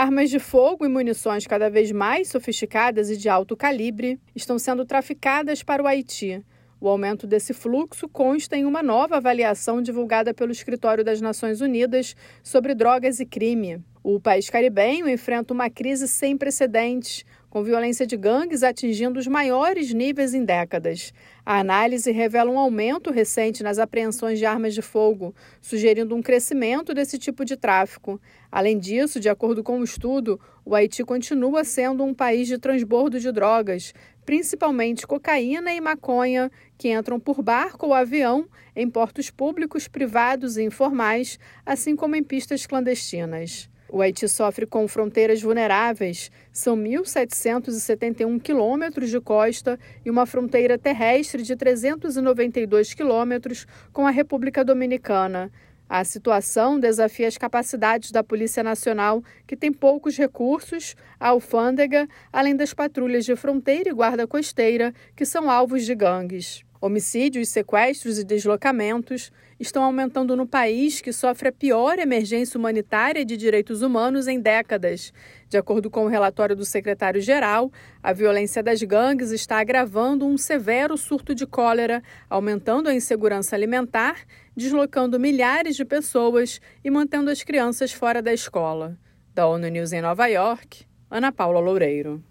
Armas de fogo e munições cada vez mais sofisticadas e de alto calibre estão sendo traficadas para o Haiti. O aumento desse fluxo consta em uma nova avaliação divulgada pelo Escritório das Nações Unidas sobre Drogas e Crime. O país caribenho enfrenta uma crise sem precedentes, com violência de gangues atingindo os maiores níveis em décadas. A análise revela um aumento recente nas apreensões de armas de fogo, sugerindo um crescimento desse tipo de tráfico. Além disso, de acordo com o estudo, o Haiti continua sendo um país de transbordo de drogas, principalmente cocaína e maconha, que entram por barco ou avião em portos públicos, privados e informais, assim como em pistas clandestinas. O Haiti sofre com fronteiras vulneráveis. São 1.771 quilômetros de costa e uma fronteira terrestre de 392 quilômetros com a República Dominicana. A situação desafia as capacidades da Polícia Nacional, que tem poucos recursos, a alfândega, além das patrulhas de fronteira e guarda costeira, que são alvos de gangues. Homicídios, sequestros e deslocamentos estão aumentando no país que sofre a pior emergência humanitária de direitos humanos em décadas. De acordo com o relatório do secretário-geral, a violência das gangues está agravando um severo surto de cólera, aumentando a insegurança alimentar, deslocando milhares de pessoas e mantendo as crianças fora da escola. Da ONU News em Nova York, Ana Paula Loureiro.